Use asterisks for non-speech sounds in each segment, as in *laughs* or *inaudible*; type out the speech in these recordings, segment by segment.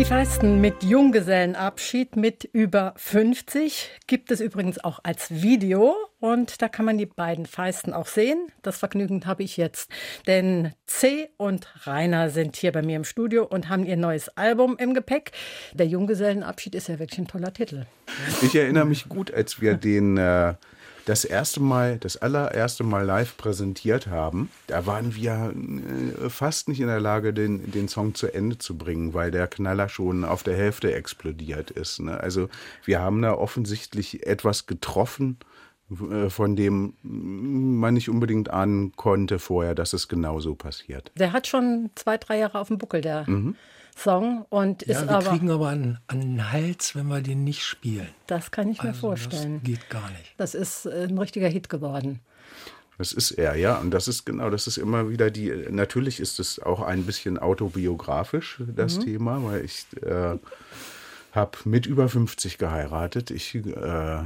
Die Feisten mit Junggesellenabschied mit über 50 gibt es übrigens auch als Video und da kann man die beiden Feisten auch sehen. Das Vergnügen habe ich jetzt, denn C und Rainer sind hier bei mir im Studio und haben ihr neues Album im Gepäck. Der Junggesellenabschied ist ja wirklich ein toller Titel. Ich erinnere mich gut, als wir den äh, das erste Mal, das allererste Mal live präsentiert haben, da waren wir äh, fast nicht in der Lage, den, den Song zu Ende zu bringen, weil der Knaller schon auf der Hälfte explodiert ist. Ne? Also wir haben da offensichtlich etwas getroffen, von dem man nicht unbedingt ahnen konnte vorher, dass es genauso passiert. Der hat schon zwei, drei Jahre auf dem Buckel, der mhm. Song und ja, ist wir aber. kriegen aber einen, einen Hals, wenn wir den nicht spielen. Das kann ich mir Also vorstellen. Das geht gar nicht. Das ist äh, ein richtiger Hit geworden. Das ist er, ja. Und das ist genau, das ist immer wieder die. Natürlich ist es auch ein bisschen autobiografisch, das Thema, weil ich äh, habe mit über 50 geheiratet. Ich äh,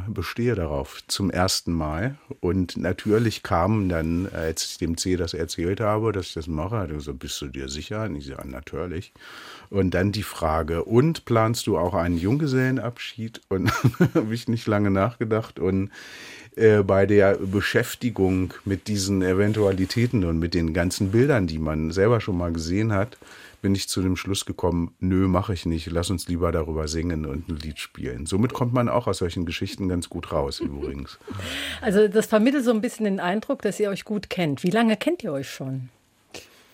bestehe darauf zum ersten Mal. Und natürlich kam dann, als ich dem C das erzählt habe, dass ich das mache, hat er gesagt, bist du dir sicher? Und ich sage, natürlich. Und dann die Frage, und planst du auch einen Junggesellenabschied? Und *laughs* habe ich nicht lange nachgedacht und äh, bei der Beschäftigung mit diesen Eventualitäten und mit den ganzen Bildern, die man selber schon mal gesehen hat, bin ich zu dem Schluss gekommen, nö, mache ich nicht, lass uns lieber darüber singen und ein Lied spielen. Somit kommt man auch aus solchen Geschichten ganz gut raus *laughs* übrigens. Also das vermittelt so ein bisschen den Eindruck, dass ihr euch gut kennt. Wie lange kennt ihr euch schon?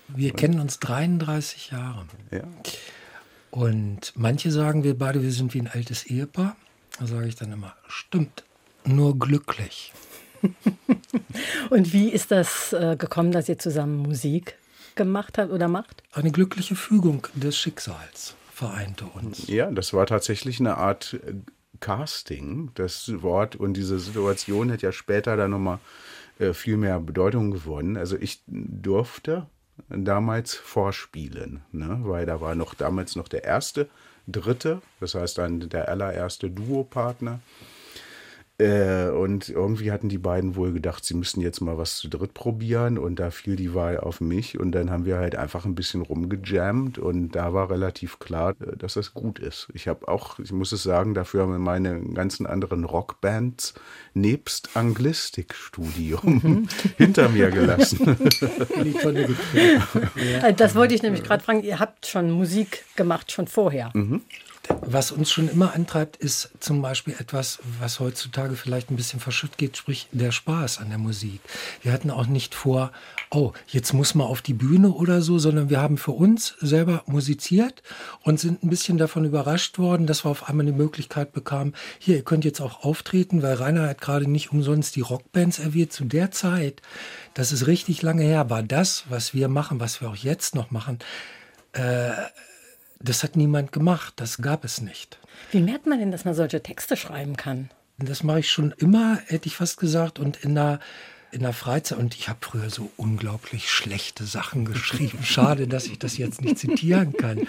Wir kennen uns 33 Jahre. Ja. Und manche sagen, wir beide, wir sind wie ein altes Ehepaar. Da sage ich dann immer, stimmt, nur glücklich. *laughs* Und wie ist das äh, gekommen, dass ihr zusammen Musik gemacht habt oder macht? Eine glückliche Fügung des Schicksals vereinte uns. Ja, das war tatsächlich eine Art äh, Casting. Das Wort und diese Situation hat ja später dann nochmal äh, viel mehr Bedeutung gewonnen. Also ich durfte damals vorspielen, ne? weil da war noch damals noch der erste, dritte, das heißt dann der allererste Duopartner. Äh, und irgendwie hatten die beiden wohl gedacht, sie müssten jetzt mal was zu dritt probieren und da fiel die Wahl auf mich und dann haben wir halt einfach ein bisschen rumgejammt und da war relativ klar, äh, dass das gut ist. Ich habe auch, ich muss es sagen, dafür haben wir meine ganzen anderen Rockbands nebst Anglistikstudium *laughs* hinter mir gelassen. Äh, Das wollte ich nämlich gerade fragen. Ihr habt schon Musik gemacht, schon vorher. Was uns schon immer antreibt, ist zum Beispiel etwas, was heutzutage vielleicht ein bisschen verschütt geht, sprich der Spaß an der Musik. Wir hatten auch nicht vor, oh, jetzt muss man auf die Bühne oder so, sondern wir haben für uns selber musiziert und sind ein bisschen davon überrascht worden, dass wir auf einmal die Möglichkeit bekamen, hier, ihr könnt jetzt auch auftreten, weil Rainer hat gerade nicht umsonst die Rockbands erwähnt. Zu der Zeit, das ist richtig lange her, war das, was wir machen, was wir auch jetzt noch machen, das hat niemand gemacht, das gab es nicht. Wie merkt man denn, dass man solche Texte schreiben kann? Das mache ich schon immer, hätte ich fast gesagt, und in der, in der Freizeit. Und ich habe früher so unglaublich schlechte Sachen geschrieben. *laughs* Schade, dass ich das jetzt nicht zitieren kann.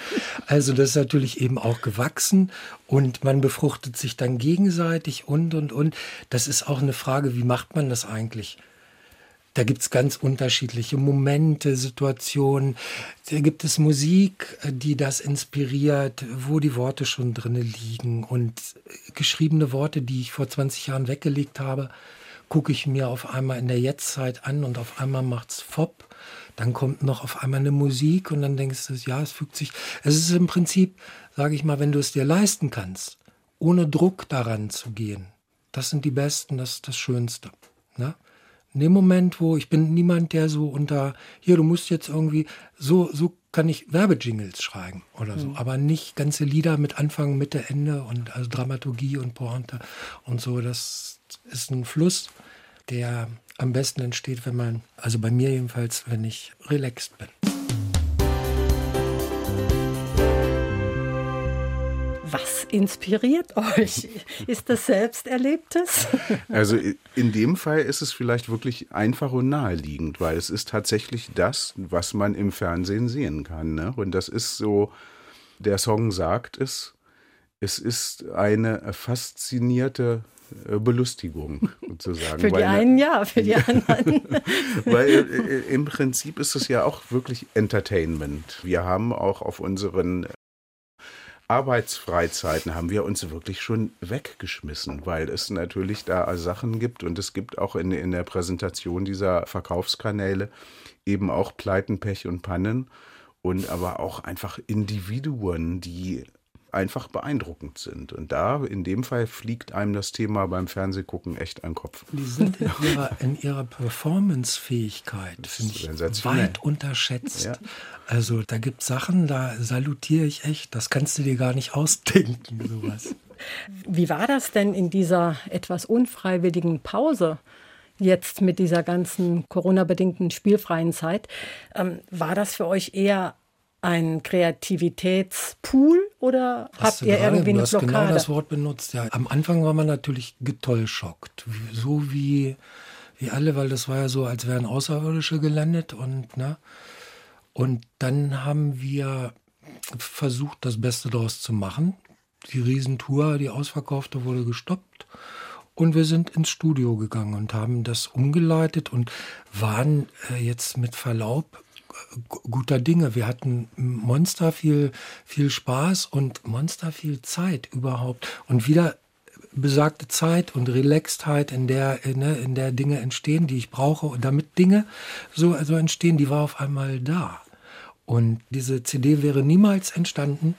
Also das ist natürlich eben auch gewachsen und man befruchtet sich dann gegenseitig und, und, und. Das ist auch eine Frage, wie macht man das eigentlich? Da gibt es ganz unterschiedliche Momente, Situationen. Da gibt es Musik, die das inspiriert, wo die Worte schon drin liegen. Und geschriebene Worte, die ich vor 20 Jahren weggelegt habe, gucke ich mir auf einmal in der Jetztzeit an und auf einmal macht's fopp. Dann kommt noch auf einmal eine Musik und dann denkst du, ja, es fügt sich. Es ist im Prinzip, sage ich mal, wenn du es dir leisten kannst, ohne Druck daran zu gehen. Das sind die Besten, das ist das Schönste. Ne? In dem Moment, wo ich bin niemand, der so unter, hier, du musst jetzt irgendwie, so, so kann ich Werbejingles schreiben oder so, aber nicht ganze Lieder mit Anfang, Mitte, Ende und also Dramaturgie und Pointe und so. Das ist ein Fluss, der am besten entsteht, wenn man, also bei mir jedenfalls, wenn ich relaxed bin. Inspiriert euch? Ist das Selbsterlebtes? Also in dem Fall ist es vielleicht wirklich einfach und naheliegend, weil es ist tatsächlich das, was man im Fernsehen sehen kann. Ne? Und das ist so, der Song sagt es, es ist eine faszinierte äh, Belustigung sozusagen. für die weil, einen ja, für die *laughs* anderen. *laughs* weil äh, im Prinzip ist es ja auch wirklich Entertainment. Wir haben auch auf unseren Arbeitsfreizeiten haben wir uns wirklich schon weggeschmissen, weil es natürlich da Sachen gibt und es gibt auch in, in der Präsentation dieser Verkaufskanäle eben auch Pleiten, Pech und Pannen und aber auch einfach Individuen, die einfach beeindruckend sind. Und da, in dem Fall, fliegt einem das Thema beim Fernsehgucken echt an den Kopf. Die sind in ihrer, in ihrer Performance-Fähigkeit, finde ich, weit unterschätzt. Ja. Also da gibt es Sachen, da salutiere ich echt, das kannst du dir gar nicht ausdenken, sowas. Wie war das denn in dieser etwas unfreiwilligen Pause? Jetzt mit dieser ganzen Corona-bedingten spielfreien Zeit. Ähm, war das für euch eher ein Kreativitätspool oder hast habt ihr gerade, irgendwie eine du hast Blockade? genau das Wort benutzt. Ja, am Anfang war man natürlich getollschockt, so wie wie alle, weil das war ja so, als wären Außerirdische gelandet und ne und dann haben wir versucht, das Beste daraus zu machen. Die Riesentour, die ausverkaufte, wurde gestoppt. Und wir sind ins Studio gegangen und haben das umgeleitet und waren äh, jetzt mit Verlaub guter Dinge. Wir hatten Monster viel, viel Spaß und Monster viel Zeit überhaupt. Und wieder besagte Zeit und Relaxedheit, in der, ne, in der Dinge entstehen, die ich brauche, und damit Dinge so also entstehen, die war auf einmal da. Und diese CD wäre niemals entstanden,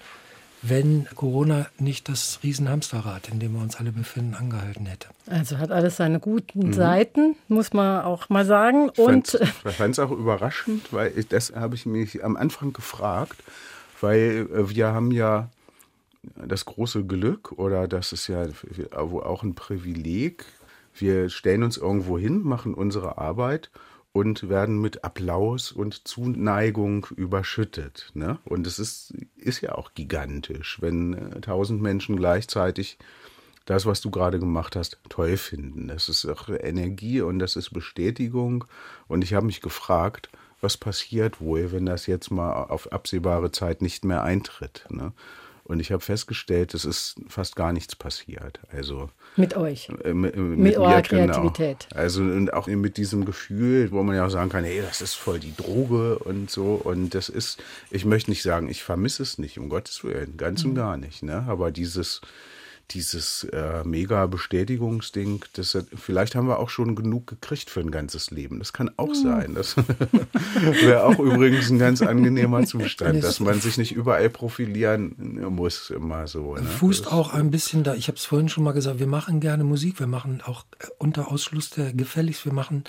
wenn Corona nicht das Riesenhamsterrad, in dem wir uns alle befinden, angehalten hätte. Also hat alles seine guten mhm. Seiten, muss man auch mal sagen. Und *laughs* ich fand es auch überraschend, weil ich, das habe ich mich am Anfang gefragt, weil äh, wir haben ja das große Glück oder das ist ja auch ein Privileg. Wir stellen uns irgendwo hin, machen unsere Arbeit und werden mit Applaus und Zuneigung überschüttet. Ne? Und es ist, ist ja auch gigantisch, wenn äh, tausend Menschen gleichzeitig das, was du gerade gemacht hast, toll finden. Das ist auch Energie und das ist Bestätigung. Und ich habe mich gefragt, was passiert wohl, wenn das jetzt mal auf absehbare Zeit nicht mehr eintritt. Ne? Und ich habe festgestellt, es ist fast gar nichts passiert. Also mit euch. Äh, mit, mit, mit eurer mir, genau. Kreativität. Genau. Also und auch mit diesem Gefühl, wo man ja auch sagen kann, hey, das ist voll die Droge und so. Und das ist, ich möchte nicht sagen, ich vermisse es nicht, um Gottes Willen, ganz mhm. und gar nicht. Ne? Aber dieses dieses äh, mega Bestätigungsding, das, vielleicht haben wir auch schon genug gekriegt für ein ganzes Leben. Das kann auch hm. sein. Das *laughs* wäre auch übrigens ein ganz angenehmer *laughs* Zustand, dass man sich nicht überall profilieren muss, immer so. Ne? Fußt das auch ein bisschen da, ich habe es vorhin schon mal gesagt, wir machen gerne Musik, wir machen auch äh, unter Ausschluss der Gefälligst, wir machen,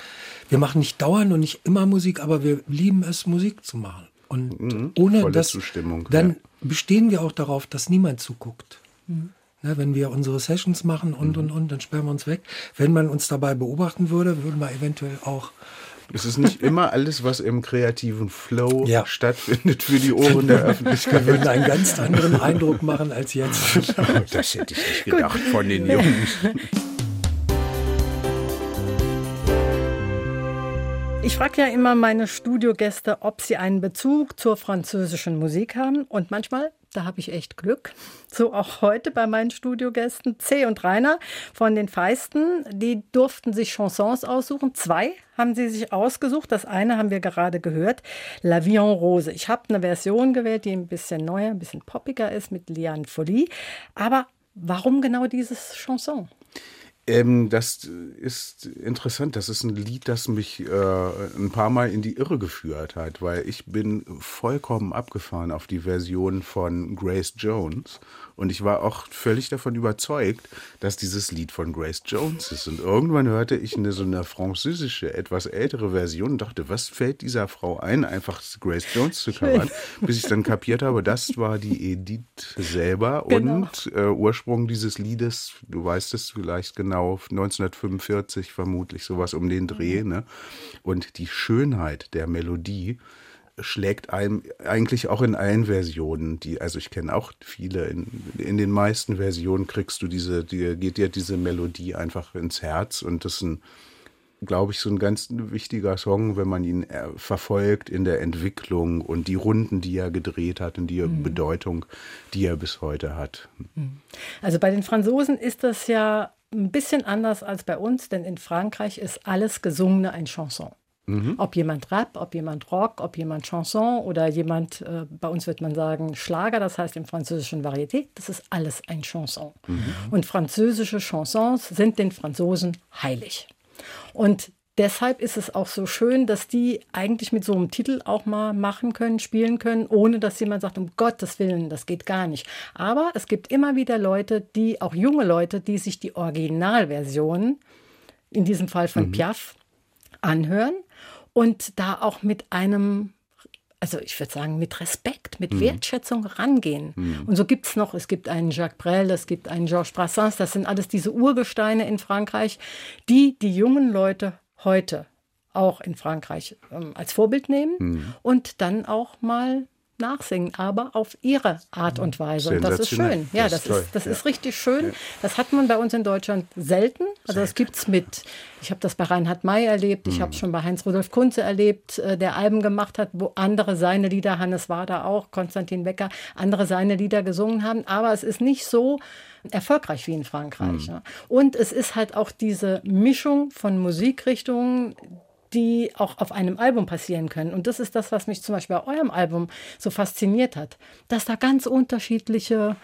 wir machen nicht dauernd und nicht immer Musik, aber wir lieben es, Musik zu machen. Und mhm, ohne das, dann ja. bestehen wir auch darauf, dass niemand zuguckt. Mhm. Ne, wenn wir unsere Sessions machen und, und, und, dann sperren wir uns weg. Wenn man uns dabei beobachten würde, würden wir eventuell auch es ist nicht immer alles, was im kreativen Flow ja. stattfindet, für die Ohren der Öffentlichkeit. Wir würden einen ganz anderen Eindruck machen als jetzt. *laughs* das hätte ich nicht gedacht von den Jungs. Ich frage ja immer meine Studiogäste, ob sie einen Bezug zur französischen Musik haben. Und manchmal da habe ich echt Glück. *laughs* So auch heute bei meinen Studiogästen C und Rainer von den Feisten. Die durften sich Chansons aussuchen. Zwei haben sie sich ausgesucht. Das eine haben wir gerade gehört, La Vie en Rose. Ich habe eine Version gewählt, die ein bisschen neuer, ein bisschen poppiger ist mit Liane Folie. Aber warum genau dieses Chanson? Ähm, das ist interessant. Das ist ein Lied, das mich äh, ein paar Mal in die Irre geführt hat, weil ich bin vollkommen abgefahren auf die Version von Grace Jones. Und ich war auch völlig davon überzeugt, dass dieses Lied von Grace Jones ist. Und irgendwann hörte ich eine so eine französische, etwas ältere Version und dachte, was fällt dieser Frau ein, einfach Grace Jones zu covern? *laughs* Bis ich dann kapiert habe, das war die Edith selber. Genau. Und äh, Ursprung dieses Liedes, du weißt es vielleicht genau, 1945 vermutlich sowas um den Dreh. Mhm. Ne? Und die Schönheit der Melodie schlägt einem eigentlich auch in allen Versionen, die, also ich kenne auch viele, in, in den meisten Versionen kriegst du diese, die, geht dir diese Melodie einfach ins Herz und das ist ein, glaube ich, so ein ganz wichtiger Song, wenn man ihn äh, verfolgt in der Entwicklung und die Runden, die er gedreht hat und die mhm. Bedeutung, die er bis heute hat. Mhm. Also bei den Franzosen ist das ja ein bisschen anders als bei uns, denn in Frankreich ist alles Gesungene ein Chanson. Mhm. Ob jemand Rap, ob jemand Rock, ob jemand Chanson oder jemand, äh, bei uns wird man sagen Schlager, das heißt im französischen Varieté, das ist alles ein Chanson. Mhm. Und französische Chansons sind den Franzosen heilig. Und deshalb ist es auch so schön, dass die eigentlich mit so einem Titel auch mal machen können, spielen können, ohne dass jemand sagt, um Gottes Willen, das geht gar nicht. Aber es gibt immer wieder Leute, die, auch junge Leute, die sich die Originalversion, in diesem Fall von mhm. Piaf, anhören und da auch mit einem also ich würde sagen, mit Respekt, mit mhm. Wertschätzung rangehen. Mhm. Und so gibt es noch, es gibt einen Jacques Brel, es gibt einen Georges Brassens, das sind alles diese Urgesteine in Frankreich, die die jungen Leute heute auch in Frankreich ähm, als Vorbild nehmen mhm. und dann auch mal nachsingen, aber auf ihre Art und Weise. Und das ist schön. Ja, das, das, ist, das ja. ist richtig schön. Ja. Das hat man bei uns in Deutschland selten. Also das gibt es mit, ich habe das bei Reinhard May erlebt, ich mhm. habe es schon bei Heinz-Rudolf Kunze erlebt, äh, der Alben gemacht hat, wo andere seine Lieder, Hannes war da auch, Konstantin Becker, andere seine Lieder gesungen haben. Aber es ist nicht so erfolgreich wie in Frankreich. Mhm. Und es ist halt auch diese Mischung von Musikrichtungen, die auch auf einem Album passieren können. Und das ist das, was mich zum Beispiel bei eurem Album so fasziniert hat, dass da ganz unterschiedliche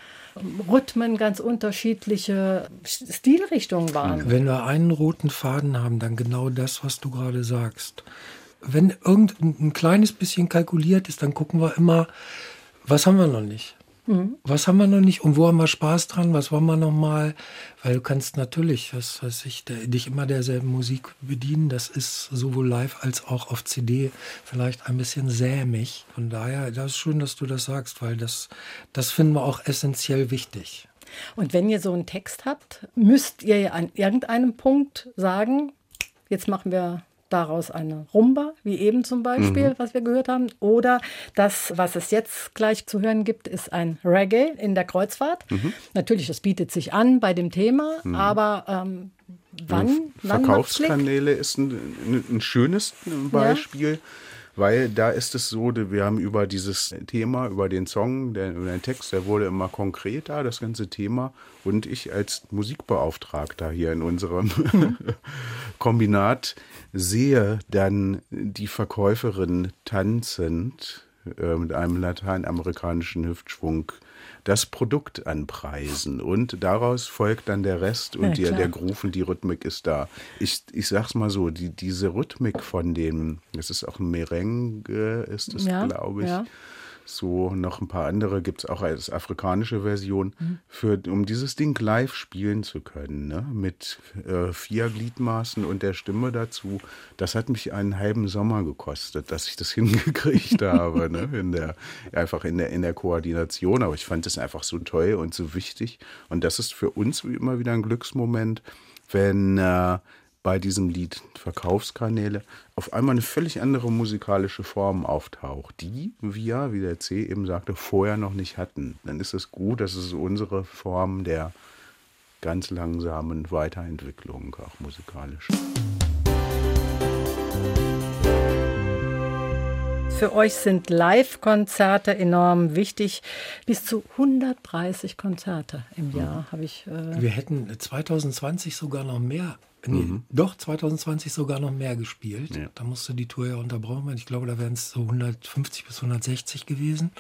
Rhythmen, ganz unterschiedliche Stilrichtungen waren. Wenn wir einen roten Faden haben, dann genau das, was du gerade sagst. Wenn irgendein kleines bisschen kalkuliert ist, dann gucken wir immer, was haben wir noch nicht? Mhm. Was haben wir noch nicht und wo haben wir Spaß dran? Was wollen wir noch mal? Weil du kannst natürlich, was weiß ich, der, dich immer derselben Musik bedienen. Das ist sowohl live als auch auf CD vielleicht ein bisschen sämig. Von daher, das ist schön, dass du das sagst, weil das, das finden wir auch essentiell wichtig. Und wenn ihr so einen Text habt, müsst ihr ja an irgendeinem Punkt sagen, jetzt machen wir daraus eine Rumba, wie eben zum Beispiel, mhm. was wir gehört haben. Oder das, was es jetzt gleich zu hören gibt, ist ein Reggae in der Kreuzfahrt. Mhm. Natürlich, das bietet sich an bei dem Thema, mhm. aber ähm, wann? Verkaufskanäle ist ein, ein, schönes Beispiel. Ja weil da ist es so, wir haben über dieses Thema, über den Song, der, über den Text, der wurde immer konkreter, das ganze Thema. Und ich als Musikbeauftragter hier in unserem *laughs* Kombinat sehe dann die Verkäuferin tanzend äh, mit einem lateinamerikanischen Hüftschwung das Produkt anpreisen und daraus folgt dann der Rest und ja, die, der Groove und die Rhythmik ist da. Ich, ich sag's mal so, die, diese Rhythmik von dem, das ist auch ein Merengue, ist es, ja, glaube ich. Ja so noch ein paar andere gibt es auch als afrikanische Version, mhm. für, um dieses Ding live spielen zu können, ne? mit äh, vier Gliedmaßen und der Stimme dazu. Das hat mich einen halben Sommer gekostet, dass ich das *laughs* hingekriegt habe, ne? in der, einfach in der, in der Koordination. Aber ich fand es einfach so toll und so wichtig. Und das ist für uns immer wieder ein Glücksmoment, wenn äh, bei diesem Lied Verkaufskanäle auf einmal eine völlig andere musikalische Form auftaucht, die wir, wie der C eben sagte, vorher noch nicht hatten. Dann ist es gut, dass es unsere Form der ganz langsamen Weiterentwicklung auch musikalisch. Für euch sind Live-Konzerte enorm wichtig. Bis zu 130 Konzerte im Jahr habe ich. Äh Wir hätten 2020 sogar noch mehr Nee, mhm. Doch, 2020 sogar noch mehr gespielt. Ja. Da musste die Tour ja unterbrochen werden. Ich glaube, da wären es so 150 bis 160 gewesen.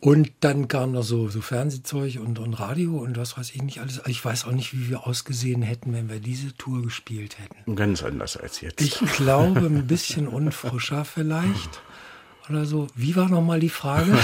Und dann kam noch so, so Fernsehzeug und, und Radio und was weiß ich nicht alles. Ich weiß auch nicht, wie wir ausgesehen hätten, wenn wir diese Tour gespielt hätten. Ganz anders als jetzt. Ich glaube, ein bisschen unfrischer vielleicht oder so. Wie war nochmal die Frage? *laughs*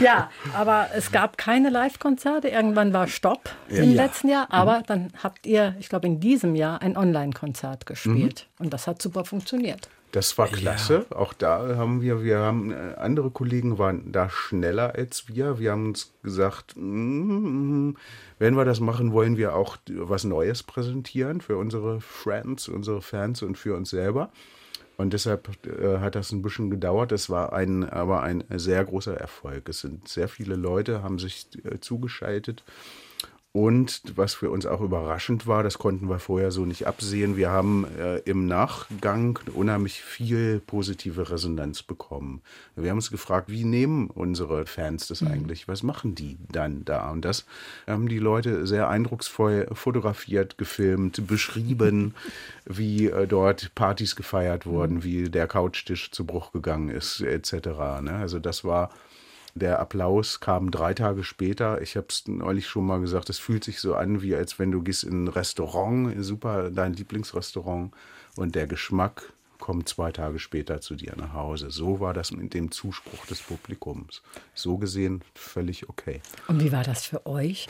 ja, aber es gab keine Live-Konzerte. Irgendwann war Stopp ja. im letzten Jahr. Mhm. Aber mhm. dann habt ihr, ich glaube, in diesem Jahr ein Online-Konzert gespielt. Mhm. Und das hat super funktioniert. Das war klasse. Ja. Auch da haben wir, wir haben, äh, andere Kollegen waren da schneller als wir. Wir haben uns gesagt, mm, wenn wir das machen, wollen wir auch was Neues präsentieren für unsere Friends, unsere Fans und für uns selber. Und deshalb äh, hat das ein bisschen gedauert. Es war ein, aber ein sehr großer Erfolg. Es sind sehr viele Leute, haben sich äh, zugeschaltet. Und was für uns auch überraschend war, das konnten wir vorher so nicht absehen, wir haben äh, im Nachgang unheimlich viel positive Resonanz bekommen. Wir haben uns gefragt, wie nehmen unsere Fans das mhm. eigentlich? Was machen die dann da? Und das haben die Leute sehr eindrucksvoll fotografiert, gefilmt, beschrieben, *laughs* wie äh, dort Partys gefeiert wurden, mhm. wie der Couchtisch zu Bruch gegangen ist, etc. Ne? Also das war der Applaus kam drei Tage später. Ich habe es neulich schon mal gesagt, es fühlt sich so an, wie als wenn du gehst in ein Restaurant, super dein Lieblingsrestaurant und der Geschmack kommt zwei Tage später zu dir nach Hause. So war das mit dem Zuspruch des Publikums. So gesehen völlig okay. Und wie war das für euch?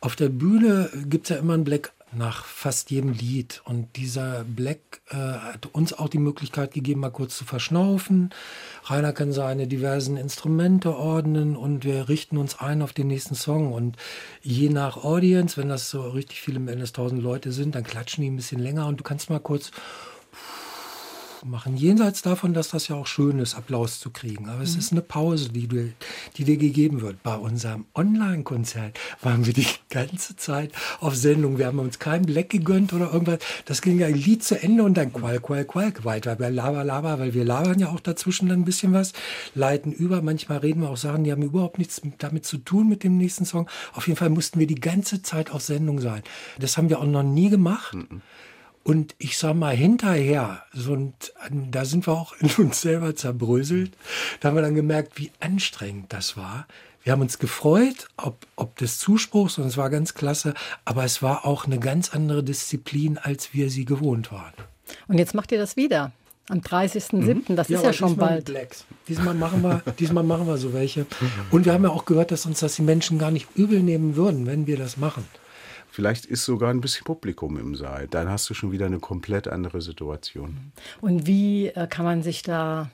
Auf der Bühne gibt es ja immer einen Black nach fast jedem Lied. Und dieser Black äh, hat uns auch die Möglichkeit gegeben, mal kurz zu verschnaufen. Rainer kann seine diversen Instrumente ordnen und wir richten uns ein auf den nächsten Song. Und je nach Audience, wenn das so richtig viele, wenn es tausend Leute sind, dann klatschen die ein bisschen länger und du kannst mal kurz machen. Jenseits davon, dass das ja auch schön ist, Applaus zu kriegen. Aber mhm. es ist eine Pause, die, du, die dir gegeben wird. Bei unserem Online-Konzert waren wir die ganze Zeit auf Sendung. Wir haben uns keinen Black gegönnt oder irgendwas. Das ging ja ein Lied zu Ende und dann qual, qual, qual weiter. Bei Lava, Lava, weil wir labern ja auch dazwischen dann ein bisschen was, leiten über. Manchmal reden wir auch Sachen, die haben überhaupt nichts damit zu tun mit dem nächsten Song. Auf jeden Fall mussten wir die ganze Zeit auf Sendung sein. Das haben wir auch noch nie gemacht. Mhm. Und ich sag mal, hinterher, so, und da sind wir auch in uns selber zerbröselt, da haben wir dann gemerkt, wie anstrengend das war. Wir haben uns gefreut, ob, ob des Zuspruchs, und es war ganz klasse, aber es war auch eine ganz andere Disziplin, als wir sie gewohnt waren. Und jetzt macht ihr das wieder. Am 30.07., mhm. das ja, ist ja schon bald. Blacks. Diesmal machen, wir, *laughs* diesmal machen wir so welche. Und wir haben ja auch gehört, dass uns das die Menschen gar nicht übel nehmen würden, wenn wir das machen. Vielleicht ist sogar ein bisschen Publikum im Saal. Dann hast du schon wieder eine komplett andere Situation. Und wie äh, kann man sich da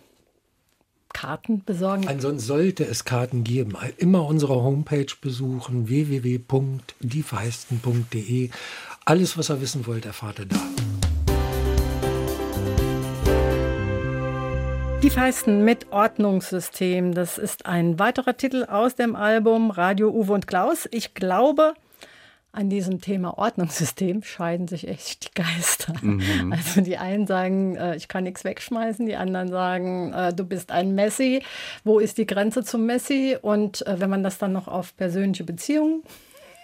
Karten besorgen? Ansonsten sollte es Karten geben. Immer unsere Homepage besuchen, www.diefeisten.de. Alles, was ihr wissen wollt, erfahrt ihr da. Die Feisten mit Ordnungssystem. Das ist ein weiterer Titel aus dem Album Radio Uwe und Klaus. Ich glaube, an diesem Thema Ordnungssystem scheiden sich echt die Geister. Mhm. Also die einen sagen, äh, ich kann nichts wegschmeißen, die anderen sagen, äh, du bist ein Messi. Wo ist die Grenze zum Messi? Und äh, wenn man das dann noch auf persönliche Beziehungen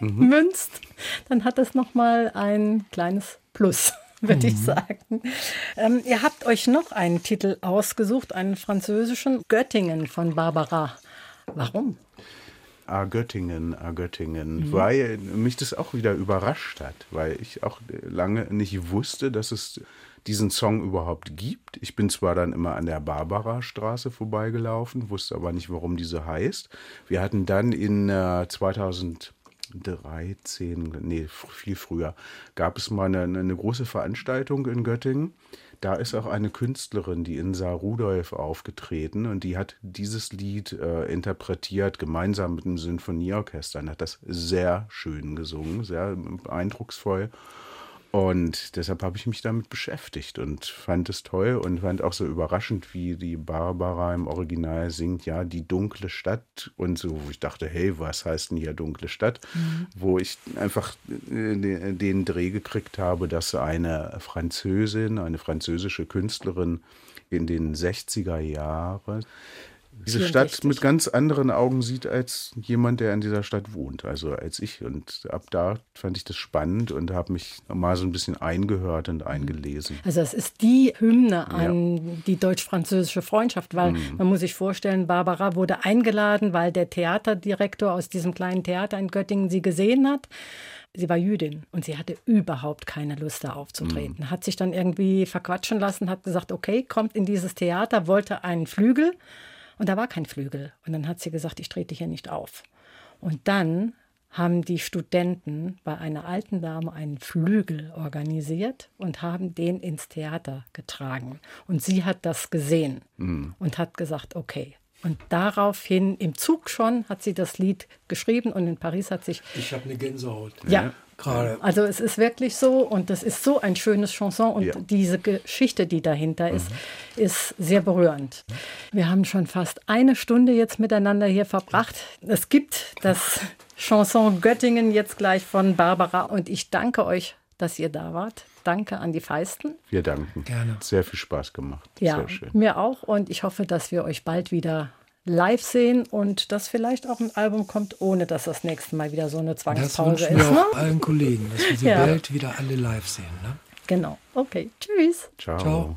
mhm. münzt, dann hat das noch mal ein kleines Plus *laughs* würde mhm. ich sagen. Ähm, ihr habt euch noch einen Titel ausgesucht, einen französischen, Göttingen von Barbara. Warum? A Göttingen, A Göttingen, mhm. weil mich das auch wieder überrascht hat, weil ich auch lange nicht wusste, dass es diesen Song überhaupt gibt. Ich bin zwar dann immer an der Barbara-Straße vorbeigelaufen, wusste aber nicht, warum diese heißt. Wir hatten dann in äh, 2013, nee, viel früher, gab es mal eine, eine große Veranstaltung in Göttingen da ist auch eine Künstlerin, die Insa Rudolf, aufgetreten und die hat dieses Lied äh, interpretiert, gemeinsam mit dem Sinfonieorchester und hat das sehr schön gesungen, sehr eindrucksvoll. Und deshalb habe ich mich damit beschäftigt und fand es toll und fand auch so überraschend, wie die Barbara im Original singt, ja, die dunkle Stadt und so, wo ich dachte, hey, was heißt denn hier dunkle Stadt? Mhm. Wo ich einfach äh, den Dreh gekriegt habe, dass eine Französin, eine französische Künstlerin in den 60er Jahren diese Stadt mit ganz anderen Augen sieht als jemand, der in dieser Stadt wohnt, also als ich. Und ab da fand ich das spannend und habe mich mal so ein bisschen eingehört und eingelesen. Also es ist die Hymne an ja. die deutsch-französische Freundschaft, weil mhm. man muss sich vorstellen, Barbara wurde eingeladen, weil der Theaterdirektor aus diesem kleinen Theater in Göttingen sie gesehen hat sie war Jüdin und sie hatte überhaupt keine Lust da aufzutreten. Mhm. Hat sich dann irgendwie verquatschen lassen, hat gesagt, okay, kommt in dieses Theater, wollte einen Flügel und da war kein Flügel. Und dann hat sie gesagt, ich trete hier nicht auf. Und dann haben die Studenten bei einer alten Dame einen Flügel organisiert und haben den ins Theater getragen. Und sie hat das gesehen mhm. und hat gesagt, okay. Und daraufhin im Zug schon hat sie das Lied geschrieben und in Paris hat sich. Ich habe eine Gänsehaut. Ja, gerade. Also es ist wirklich so und das ist so ein schönes Chanson und ja. diese Geschichte, die dahinter ist, mhm. ist sehr berührend. Wir haben schon fast eine Stunde jetzt miteinander hier verbracht. Es gibt das Chanson Göttingen jetzt gleich von Barbara. Und ich danke euch, dass ihr da wart. Danke an die Feisten. Wir danken. Gerne. Sehr viel Spaß gemacht. Ja, Sehr schön. mir auch. Und ich hoffe, dass wir euch bald wieder live sehen und dass vielleicht auch ein Album kommt, ohne dass das nächste Mal wieder so eine Das Zwangspause wir ist. Ne? auch allen Kollegen, dass wir die Ja. Welt wieder alle live sehen. Ne? Genau. Okay. Tschüss. Ciao. Ciao.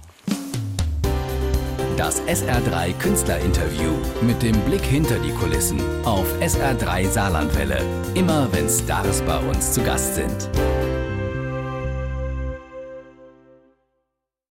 Das SR3 Künstlerinterview mit dem Blick hinter die Kulissen auf SR3 Saarlandwelle. Immer wenn Stars bei uns zu Gast sind.